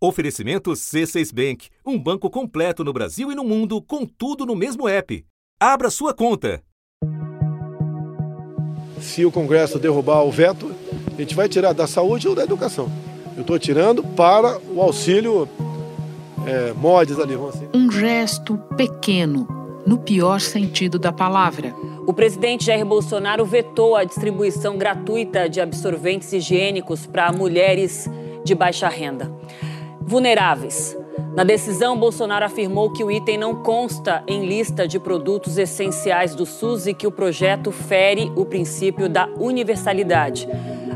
Oferecimento C6 Bank, um banco completo no Brasil e no mundo, com tudo no mesmo app. Abra sua conta. Se o Congresso derrubar o veto, a gente vai tirar da saúde ou da educação. Eu estou tirando para o auxílio é, mods ali, assim. Um gesto pequeno, no pior sentido da palavra. O presidente Jair Bolsonaro vetou a distribuição gratuita de absorventes higiênicos para mulheres de baixa renda vulneráveis. Na decisão, Bolsonaro afirmou que o item não consta em lista de produtos essenciais do SUS e que o projeto fere o princípio da universalidade,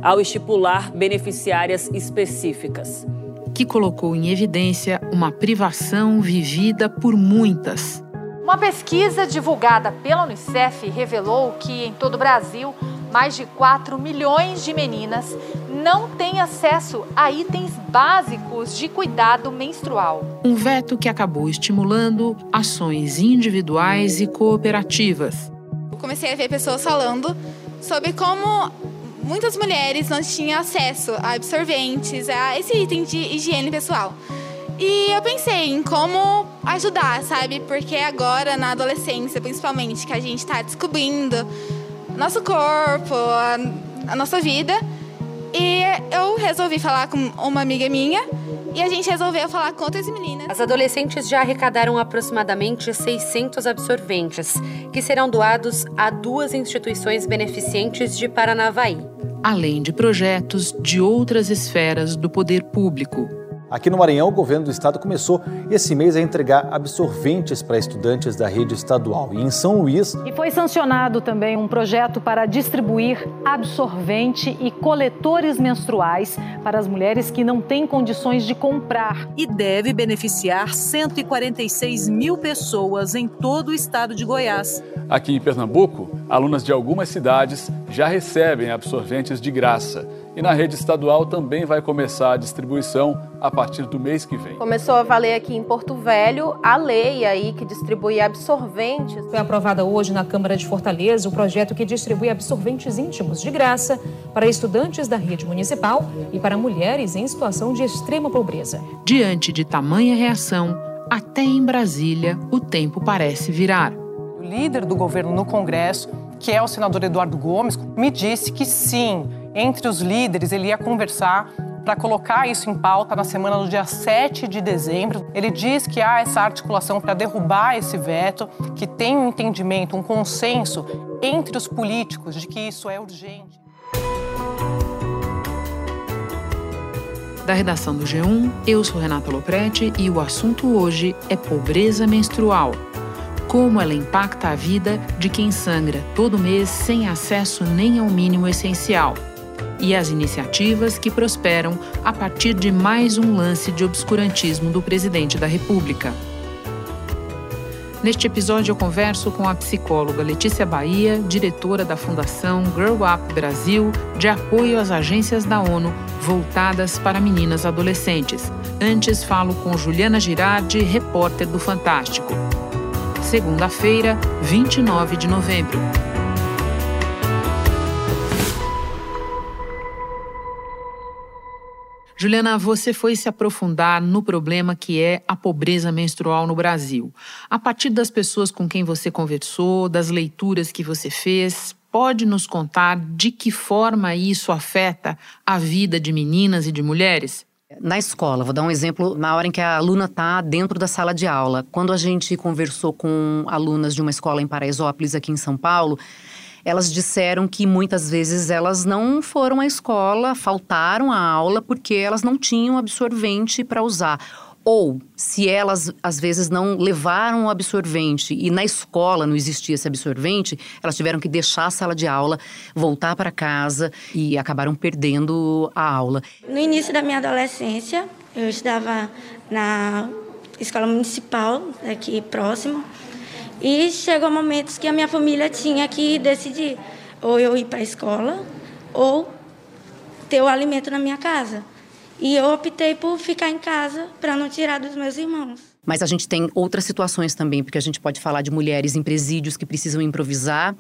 ao estipular beneficiárias específicas. Que colocou em evidência uma privação vivida por muitas. Uma pesquisa divulgada pela Unicef revelou que em todo o Brasil, mais de 4 milhões de meninas não têm acesso a itens básicos de cuidado menstrual. Um veto que acabou estimulando ações individuais e cooperativas. comecei a ver pessoas falando sobre como muitas mulheres não tinham acesso a absorventes, a esse item de higiene pessoal. E eu pensei em como ajudar, sabe? Porque agora, na adolescência, principalmente, que a gente está descobrindo nosso corpo, a, a nossa vida. E eu resolvi falar com uma amiga minha e a gente resolveu falar com outras meninas. As adolescentes já arrecadaram aproximadamente 600 absorventes, que serão doados a duas instituições beneficentes de Paranavaí. Além de projetos de outras esferas do poder público, Aqui no Maranhão, o governo do estado começou esse mês a entregar absorventes para estudantes da rede estadual. E em São Luís. E foi sancionado também um projeto para distribuir absorvente e coletores menstruais para as mulheres que não têm condições de comprar. E deve beneficiar 146 mil pessoas em todo o estado de Goiás. Aqui em Pernambuco, alunas de algumas cidades já recebem absorventes de graça. E na rede estadual também vai começar a distribuição a partir do mês que vem. Começou a valer aqui em Porto Velho a lei aí que distribui absorventes. Foi aprovada hoje na Câmara de Fortaleza o projeto que distribui absorventes íntimos de graça para estudantes da rede municipal e para mulheres em situação de extrema pobreza. Diante de tamanha reação, até em Brasília o tempo parece virar. O líder do governo no Congresso, que é o senador Eduardo Gomes, me disse que sim, entre os líderes, ele ia conversar para colocar isso em pauta na semana do dia 7 de dezembro. Ele diz que há essa articulação para derrubar esse veto, que tem um entendimento, um consenso entre os políticos de que isso é urgente. Da redação do G1, eu sou Renata Loprete e o assunto hoje é pobreza menstrual. Como ela impacta a vida de quem sangra todo mês sem acesso nem ao mínimo essencial e as iniciativas que prosperam a partir de mais um lance de obscurantismo do presidente da República. Neste episódio, eu converso com a psicóloga Letícia Bahia, diretora da Fundação Grow Up Brasil, de apoio às agências da ONU voltadas para meninas adolescentes. Antes, falo com Juliana Girardi, repórter do Fantástico. Segunda-feira, 29 de novembro. Juliana, você foi se aprofundar no problema que é a pobreza menstrual no Brasil. A partir das pessoas com quem você conversou, das leituras que você fez, pode nos contar de que forma isso afeta a vida de meninas e de mulheres? Na escola, vou dar um exemplo na hora em que a aluna está dentro da sala de aula. Quando a gente conversou com alunas de uma escola em Paraisópolis, aqui em São Paulo, elas disseram que muitas vezes elas não foram à escola, faltaram à aula porque elas não tinham absorvente para usar. Ou, se elas às vezes não levaram o absorvente e na escola não existia esse absorvente, elas tiveram que deixar a sala de aula, voltar para casa e acabaram perdendo a aula. No início da minha adolescência, eu estudava na escola municipal, aqui próximo, e chegou momentos que a minha família tinha que decidir ou eu ir para a escola ou ter o alimento na minha casa. E eu optei por ficar em casa para não tirar dos meus irmãos. Mas a gente tem outras situações também, porque a gente pode falar de mulheres em presídios que precisam improvisar.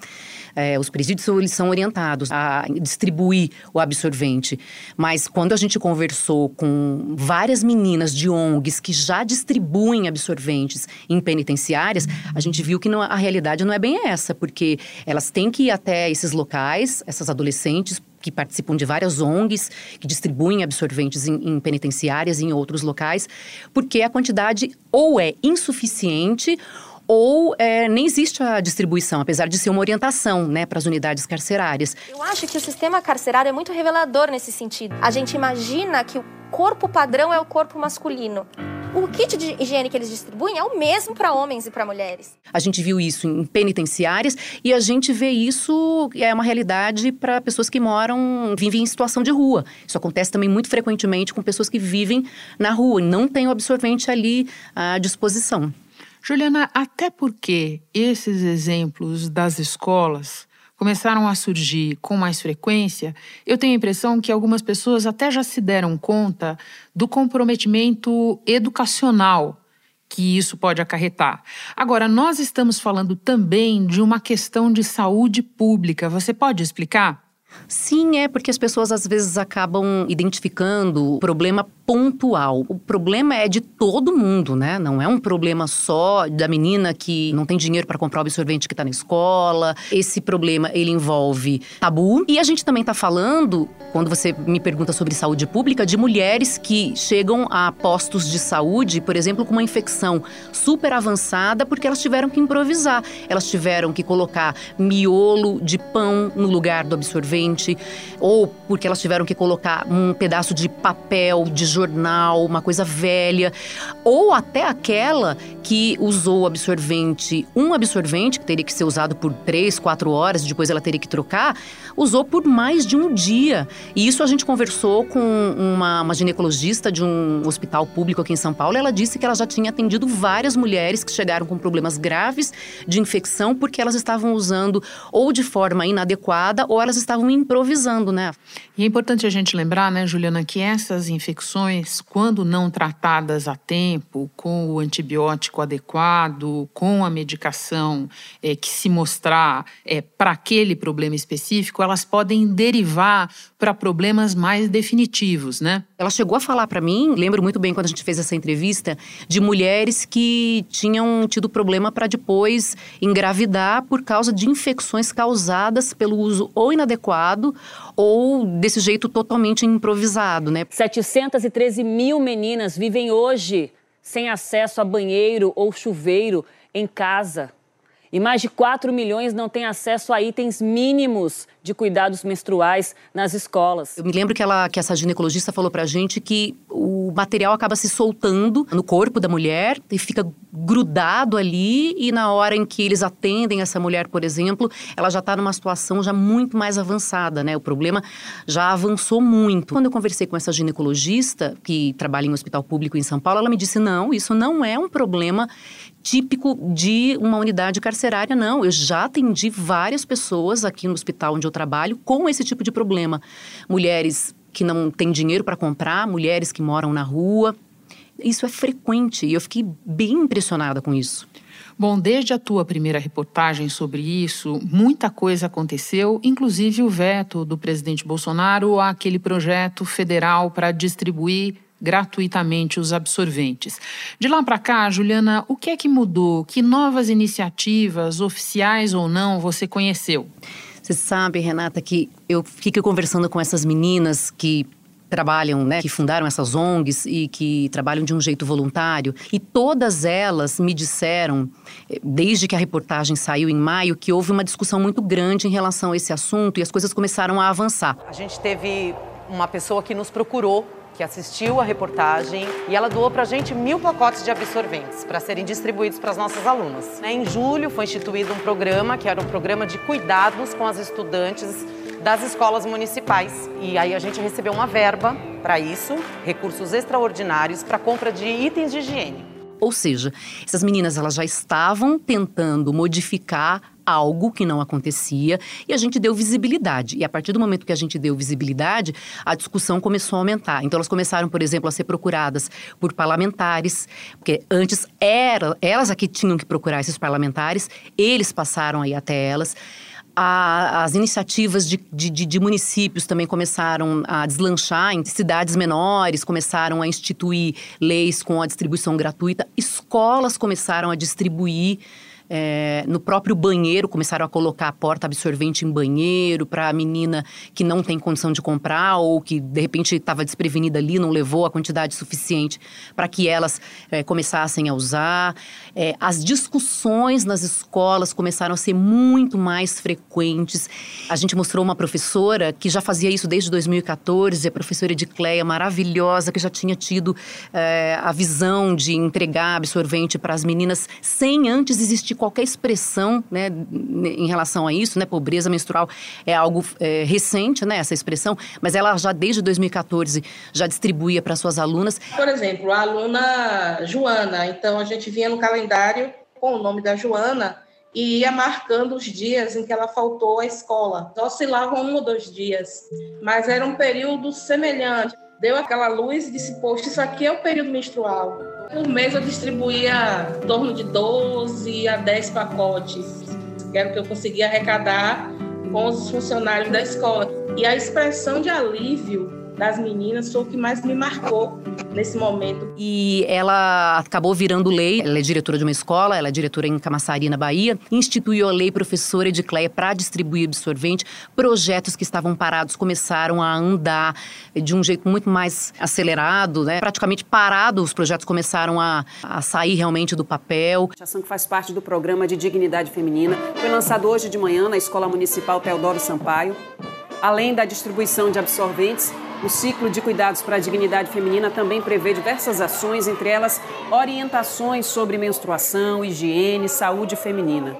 É, os presídios eles são orientados a distribuir o absorvente. Mas quando a gente conversou com várias meninas de ONGs que já distribuem absorventes em penitenciárias, a gente viu que não, a realidade não é bem essa, porque elas têm que ir até esses locais, essas adolescentes, que participam de várias ONGs, que distribuem absorventes em, em penitenciárias e em outros locais, porque a quantidade ou é insuficiente ou é, nem existe a distribuição, apesar de ser uma orientação né, para as unidades carcerárias. Eu acho que o sistema carcerário é muito revelador nesse sentido. A gente imagina que o corpo padrão é o corpo masculino. O kit de higiene que eles distribuem é o mesmo para homens e para mulheres. A gente viu isso em penitenciárias e a gente vê isso é uma realidade para pessoas que moram, vivem em situação de rua. Isso acontece também muito frequentemente com pessoas que vivem na rua e não têm o absorvente ali à disposição. Juliana, até porque esses exemplos das escolas começaram a surgir com mais frequência, eu tenho a impressão que algumas pessoas até já se deram conta do comprometimento educacional que isso pode acarretar. Agora, nós estamos falando também de uma questão de saúde pública. Você pode explicar? Sim, é porque as pessoas às vezes acabam identificando o problema pontual. O problema é de todo mundo, né? Não é um problema só da menina que não tem dinheiro para comprar o absorvente que está na escola. Esse problema ele envolve tabu e a gente também está falando, quando você me pergunta sobre saúde pública, de mulheres que chegam a postos de saúde, por exemplo, com uma infecção super avançada porque elas tiveram que improvisar. Elas tiveram que colocar miolo de pão no lugar do absorvente ou porque elas tiveram que colocar um pedaço de papel de jornal, uma coisa velha, ou até aquela que usou absorvente, um absorvente que teria que ser usado por três, quatro horas, depois ela teria que trocar, usou por mais de um dia. E isso a gente conversou com uma, uma ginecologista de um hospital público aqui em São Paulo. Ela disse que ela já tinha atendido várias mulheres que chegaram com problemas graves de infecção porque elas estavam usando ou de forma inadequada ou elas estavam improvisando, né? E é importante a gente lembrar, né, Juliana, que essas infecções, quando não tratadas a tempo, com o antibiótico adequado, com a medicação é, que se mostrar é, para aquele problema específico, elas podem derivar para problemas mais definitivos, né? Ela chegou a falar para mim, lembro muito bem quando a gente fez essa entrevista, de mulheres que tinham tido problema para depois engravidar por causa de infecções causadas pelo uso ou inadequado ou desse jeito totalmente improvisado, né? 713 mil meninas vivem hoje sem acesso a banheiro ou chuveiro em casa. E mais de 4 milhões não têm acesso a itens mínimos de cuidados menstruais nas escolas. Eu me lembro que, ela, que essa ginecologista falou pra gente que o material acaba se soltando no corpo da mulher e fica grudado ali e na hora em que eles atendem essa mulher, por exemplo, ela já está numa situação já muito mais avançada, né? O problema já avançou muito. Quando eu conversei com essa ginecologista que trabalha em um hospital público em São Paulo, ela me disse: "Não, isso não é um problema típico de uma unidade carcerária, não. Eu já atendi várias pessoas aqui no hospital onde eu trabalho com esse tipo de problema. Mulheres que não têm dinheiro para comprar, mulheres que moram na rua. Isso é frequente e eu fiquei bem impressionada com isso. Bom, desde a tua primeira reportagem sobre isso, muita coisa aconteceu, inclusive o veto do presidente Bolsonaro àquele projeto federal para distribuir gratuitamente os absorventes. De lá para cá, Juliana, o que é que mudou? Que novas iniciativas, oficiais ou não, você conheceu? Você sabe, Renata, que eu fiquei conversando com essas meninas que trabalham, né, que fundaram essas ONGs e que trabalham de um jeito voluntário, e todas elas me disseram, eh, desde que a reportagem saiu em maio, que houve uma discussão muito grande em relação a esse assunto e as coisas começaram a avançar. A gente teve uma pessoa que nos procurou que assistiu a reportagem e ela doou para a gente mil pacotes de absorventes para serem distribuídos para as nossas alunas. Em julho foi instituído um programa que era um programa de cuidados com as estudantes das escolas municipais. E aí a gente recebeu uma verba para isso, recursos extraordinários para compra de itens de higiene. Ou seja, essas meninas elas já estavam tentando modificar algo que não acontecia e a gente deu visibilidade. E a partir do momento que a gente deu visibilidade, a discussão começou a aumentar. Então elas começaram, por exemplo, a ser procuradas por parlamentares, porque antes era elas aqui tinham que procurar esses parlamentares, eles passaram aí até elas. A, as iniciativas de, de, de, municípios também começaram a deslanchar em cidades menores, começaram a instituir leis com a distribuição gratuita, escolas começaram a distribuir é, no próprio banheiro, começaram a colocar a porta absorvente em banheiro para a menina que não tem condição de comprar ou que de repente estava desprevenida ali, não levou a quantidade suficiente para que elas é, começassem a usar. É, as discussões nas escolas começaram a ser muito mais frequentes. A gente mostrou uma professora que já fazia isso desde 2014, a professora Edicleia, maravilhosa, que já tinha tido a visão de entregar absorvente para as meninas sem antes existir qualquer expressão né, em relação a isso, né? Pobreza menstrual é algo é, recente, né? Essa expressão, mas ela já desde 2014 já distribuía para suas alunas. Por exemplo, a aluna Joana, então a gente vinha no calendário com o nome da Joana e ia marcando os dias em que ela faltou à escola. Oscilavam um ou dois dias, mas era um período semelhante. Deu aquela luz e disse: Poxa, isso aqui é o período menstrual. Por mês eu distribuía em torno de 12 a 10 pacotes, que era o que eu conseguia arrecadar com os funcionários da escola. E a expressão de alívio das meninas foi o que mais me marcou nesse momento. E ela acabou virando lei, ela é diretora de uma escola, ela é diretora em Camaçari, na Bahia, instituiu a lei professora Edicleia para distribuir absorvente. Projetos que estavam parados começaram a andar de um jeito muito mais acelerado, né? praticamente parado, os projetos começaram a, a sair realmente do papel. A ação que faz parte do programa de dignidade feminina foi lançado hoje de manhã na Escola Municipal Teodoro Sampaio. Além da distribuição de absorventes, o ciclo de cuidados para a dignidade feminina também prevê diversas ações, entre elas orientações sobre menstruação, higiene, saúde feminina.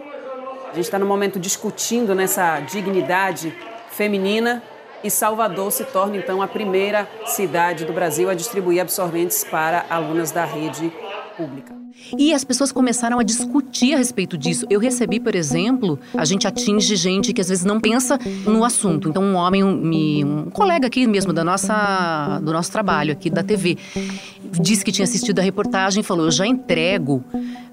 A gente está no momento discutindo nessa dignidade feminina e Salvador se torna então a primeira cidade do Brasil a distribuir absorventes para alunas da rede pública. E as pessoas começaram a discutir a respeito disso. Eu recebi, por exemplo, a gente atinge gente que às vezes não pensa no assunto. Então, um homem, um, um colega aqui mesmo da nossa, do nosso trabalho aqui da TV, disse que tinha assistido a reportagem e falou: Eu já entrego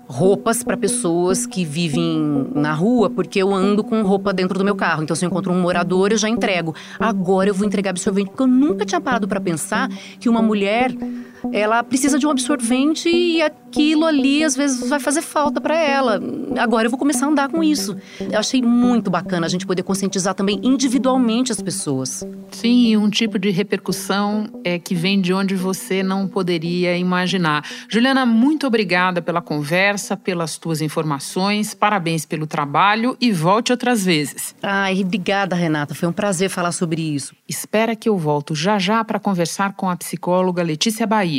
roupas para pessoas que vivem na rua, porque eu ando com roupa dentro do meu carro. Então, se eu encontro um morador, eu já entrego. Agora eu vou entregar absorvente, porque eu nunca tinha parado para pensar que uma mulher ela precisa de um absorvente e aquilo ali às vezes vai fazer falta para ela. Agora eu vou começar a andar com isso. Eu achei muito bacana a gente poder conscientizar também individualmente as pessoas. Sim, um tipo de repercussão é que vem de onde você não poderia imaginar. Juliana, muito obrigada pela conversa conversa, pelas tuas informações. Parabéns pelo trabalho e volte outras vezes. Ai, obrigada, Renata. Foi um prazer falar sobre isso. Espera que eu volto já já para conversar com a psicóloga Letícia Bahia.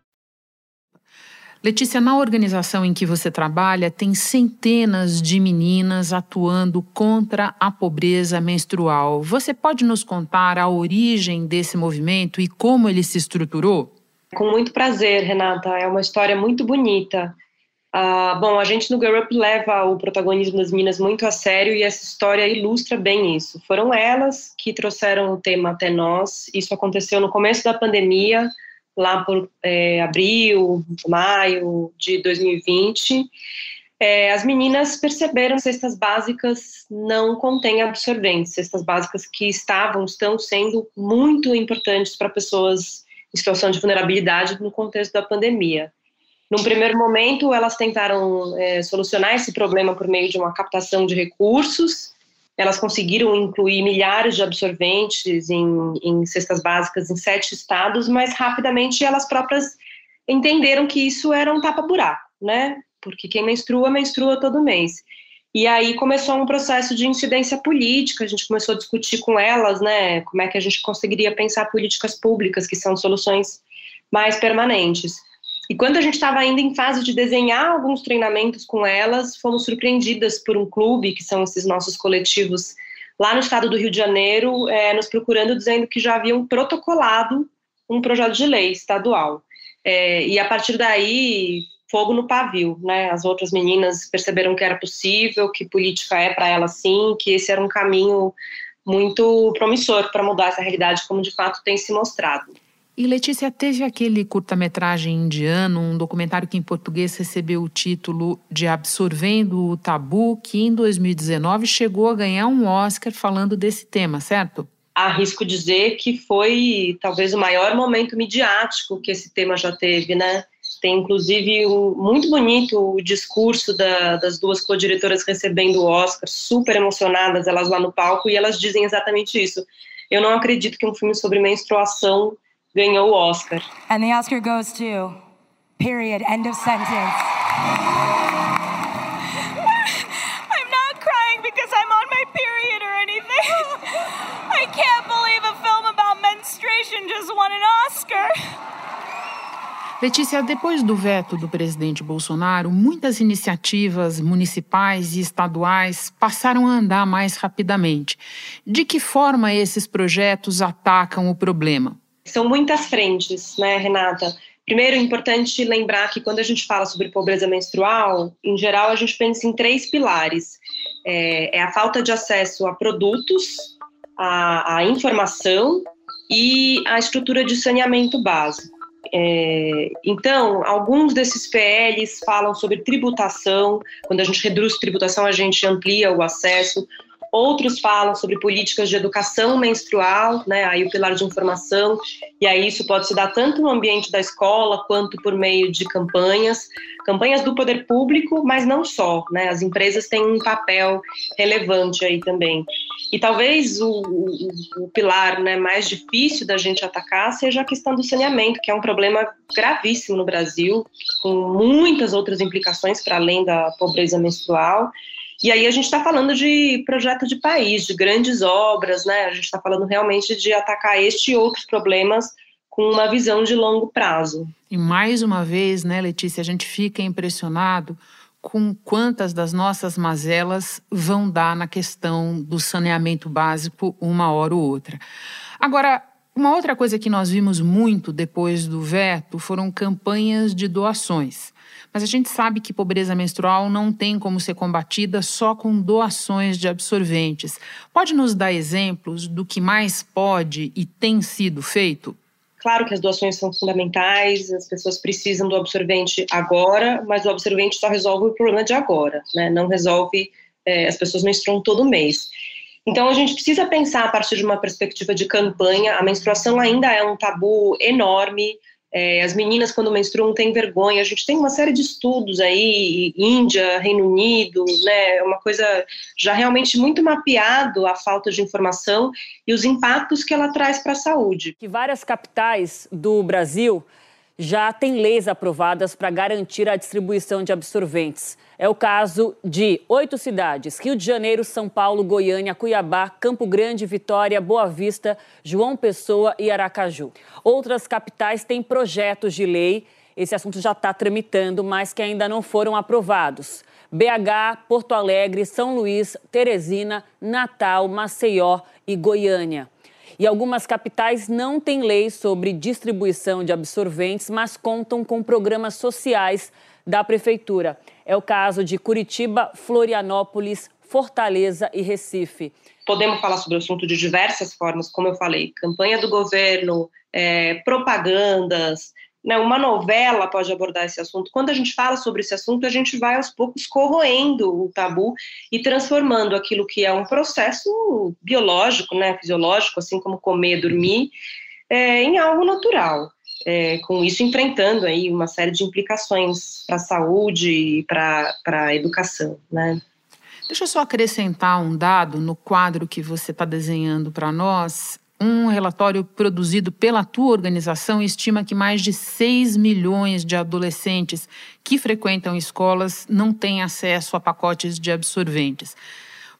Letícia, na organização em que você trabalha, tem centenas de meninas atuando contra a pobreza menstrual. Você pode nos contar a origem desse movimento e como ele se estruturou? Com muito prazer, Renata. É uma história muito bonita. Uh, bom, a gente no Girl Up leva o protagonismo das meninas muito a sério e essa história ilustra bem isso. Foram elas que trouxeram o tema até nós. Isso aconteceu no começo da pandemia lá por é, abril, maio de 2020, é, as meninas perceberam que cestas básicas não contêm absorventes, cestas básicas que estavam, estão sendo muito importantes para pessoas em situação de vulnerabilidade no contexto da pandemia. Num primeiro momento, elas tentaram é, solucionar esse problema por meio de uma captação de recursos, elas conseguiram incluir milhares de absorventes em, em cestas básicas em sete estados, mas rapidamente elas próprias entenderam que isso era um tapa-buraco, né? Porque quem menstrua, menstrua todo mês. E aí começou um processo de incidência política, a gente começou a discutir com elas, né, como é que a gente conseguiria pensar políticas públicas, que são soluções mais permanentes. E quando a gente estava ainda em fase de desenhar alguns treinamentos com elas, fomos surpreendidas por um clube, que são esses nossos coletivos lá no estado do Rio de Janeiro, é, nos procurando dizendo que já haviam protocolado um projeto de lei estadual. É, e a partir daí fogo no pavio, né? As outras meninas perceberam que era possível, que política é para elas sim, que esse era um caminho muito promissor para mudar essa realidade, como de fato tem se mostrado. E Letícia, teve aquele curta-metragem indiano, um documentário que em português recebeu o título de Absorvendo o Tabu, que em 2019 chegou a ganhar um Oscar falando desse tema, certo? Arrisco dizer que foi talvez o maior momento midiático que esse tema já teve, né? Tem inclusive muito bonito o discurso da, das duas co-diretoras recebendo o Oscar, super emocionadas elas lá no palco, e elas dizem exatamente isso. Eu não acredito que um filme sobre menstruação ganhou o Oscar. And the Oscar goes to period end of sentence. I'm not crying because I'm on my period or anything. I can't believe a film about menstruation just won an Oscar. Letícia, depois do veto do presidente Bolsonaro, muitas iniciativas municipais e estaduais passaram a andar mais rapidamente. De que forma esses projetos atacam o problema? São muitas frentes, né, Renata? Primeiro, é importante lembrar que quando a gente fala sobre pobreza menstrual, em geral a gente pensa em três pilares: é, é a falta de acesso a produtos, a, a informação e a estrutura de saneamento básico. É, então, alguns desses PLs falam sobre tributação. Quando a gente reduz tributação, a gente amplia o acesso. Outros falam sobre políticas de educação menstrual, né? Aí o pilar de informação, e aí isso pode se dar tanto no ambiente da escola quanto por meio de campanhas, campanhas do poder público, mas não só, né? As empresas têm um papel relevante aí também. E talvez o, o, o, pilar né, mais difícil da gente atacar seja a questão do saneamento, que é um problema gravíssimo no Brasil, com muitas outras implicações para além da pobreza menstrual. E aí a gente está falando de projeto de país, de grandes obras, né? A gente está falando realmente de atacar este e outros problemas com uma visão de longo prazo. E mais uma vez, né, Letícia, a gente fica impressionado com quantas das nossas mazelas vão dar na questão do saneamento básico uma hora ou outra. Agora, uma outra coisa que nós vimos muito depois do veto foram campanhas de doações. Mas a gente sabe que pobreza menstrual não tem como ser combatida só com doações de absorventes. Pode nos dar exemplos do que mais pode e tem sido feito? Claro que as doações são fundamentais, as pessoas precisam do absorvente agora, mas o absorvente só resolve o problema de agora, né? não resolve, é, as pessoas menstruam todo mês. Então a gente precisa pensar a partir de uma perspectiva de campanha, a menstruação ainda é um tabu enorme, é, as meninas, quando menstruam, têm vergonha. A gente tem uma série de estudos aí, Índia, Reino Unido, né? É uma coisa já realmente muito mapeado a falta de informação e os impactos que ela traz para a saúde. Que várias capitais do Brasil já têm leis aprovadas para garantir a distribuição de absorventes. É o caso de oito cidades: Rio de Janeiro, São Paulo, Goiânia, Cuiabá, Campo Grande, Vitória, Boa Vista, João Pessoa e Aracaju. Outras capitais têm projetos de lei. Esse assunto já está tramitando, mas que ainda não foram aprovados. BH, Porto Alegre, São Luís, Teresina, Natal, Maceió e Goiânia. E algumas capitais não têm lei sobre distribuição de absorventes, mas contam com programas sociais da prefeitura. É o caso de Curitiba, Florianópolis, Fortaleza e Recife. Podemos falar sobre o assunto de diversas formas, como eu falei, campanha do governo, é, propagandas, né, uma novela pode abordar esse assunto. Quando a gente fala sobre esse assunto, a gente vai aos poucos corroendo o tabu e transformando aquilo que é um processo biológico, né, fisiológico, assim como comer, dormir, é, em algo natural é, com isso enfrentando aí uma série de implicações para a saúde e para a educação, né? Deixa eu só acrescentar um dado no quadro que você está desenhando para nós. Um relatório produzido pela tua organização estima que mais de 6 milhões de adolescentes que frequentam escolas não têm acesso a pacotes de absorventes.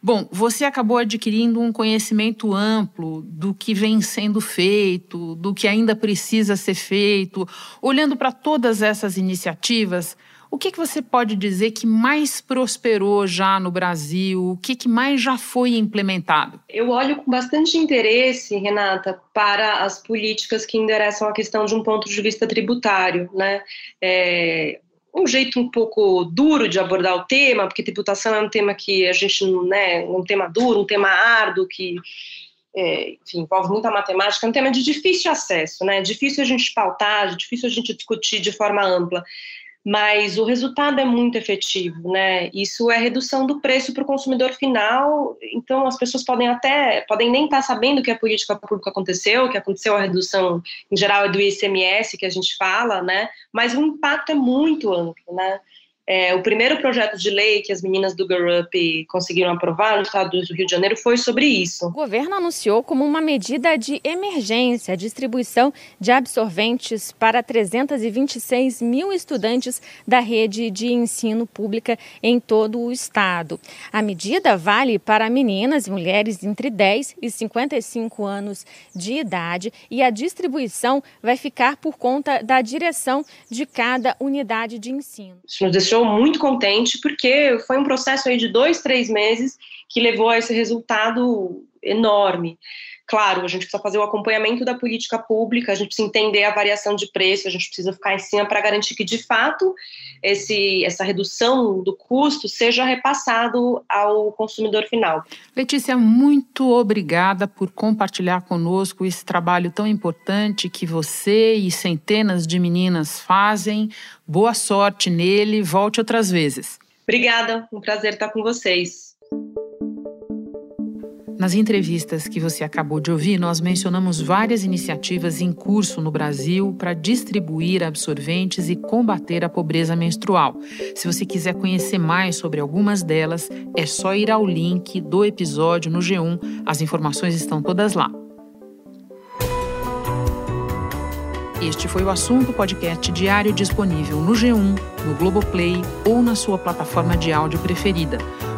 Bom, você acabou adquirindo um conhecimento amplo do que vem sendo feito, do que ainda precisa ser feito. Olhando para todas essas iniciativas, o que, que você pode dizer que mais prosperou já no Brasil? O que, que mais já foi implementado? Eu olho com bastante interesse, Renata, para as políticas que endereçam a questão de um ponto de vista tributário. Né? É, um jeito um pouco duro de abordar o tema, porque tributação é um tema que a gente, né, um tema duro, um tema árduo, que é, enfim, envolve muita matemática, é um tema de difícil acesso, né, difícil a gente pautar, difícil a gente discutir de forma ampla mas o resultado é muito efetivo, né? Isso é redução do preço para o consumidor final. Então as pessoas podem até podem nem estar tá sabendo que a política pública aconteceu, que aconteceu a redução em geral é do ICMS que a gente fala, né? Mas o impacto é muito amplo, né? É, o primeiro projeto de lei que as meninas do Girl Up conseguiram aprovar no estado do Rio de Janeiro foi sobre isso. O governo anunciou como uma medida de emergência a distribuição de absorventes para 326 mil estudantes da rede de ensino pública em todo o estado. A medida vale para meninas e mulheres entre 10 e 55 anos de idade e a distribuição vai ficar por conta da direção de cada unidade de ensino. Isso nos deixou muito contente, porque foi um processo aí de dois, três meses que levou a esse resultado enorme. Claro, a gente precisa fazer o acompanhamento da política pública, a gente precisa entender a variação de preço, a gente precisa ficar em cima para garantir que, de fato, esse, essa redução do custo seja repassado ao consumidor final. Letícia, muito obrigada por compartilhar conosco esse trabalho tão importante que você e centenas de meninas fazem. Boa sorte nele, volte outras vezes. Obrigada, um prazer estar com vocês. Nas entrevistas que você acabou de ouvir, nós mencionamos várias iniciativas em curso no Brasil para distribuir absorventes e combater a pobreza menstrual. Se você quiser conhecer mais sobre algumas delas, é só ir ao link do episódio no G1. As informações estão todas lá. Este foi o assunto podcast diário disponível no G1, no Globoplay ou na sua plataforma de áudio preferida.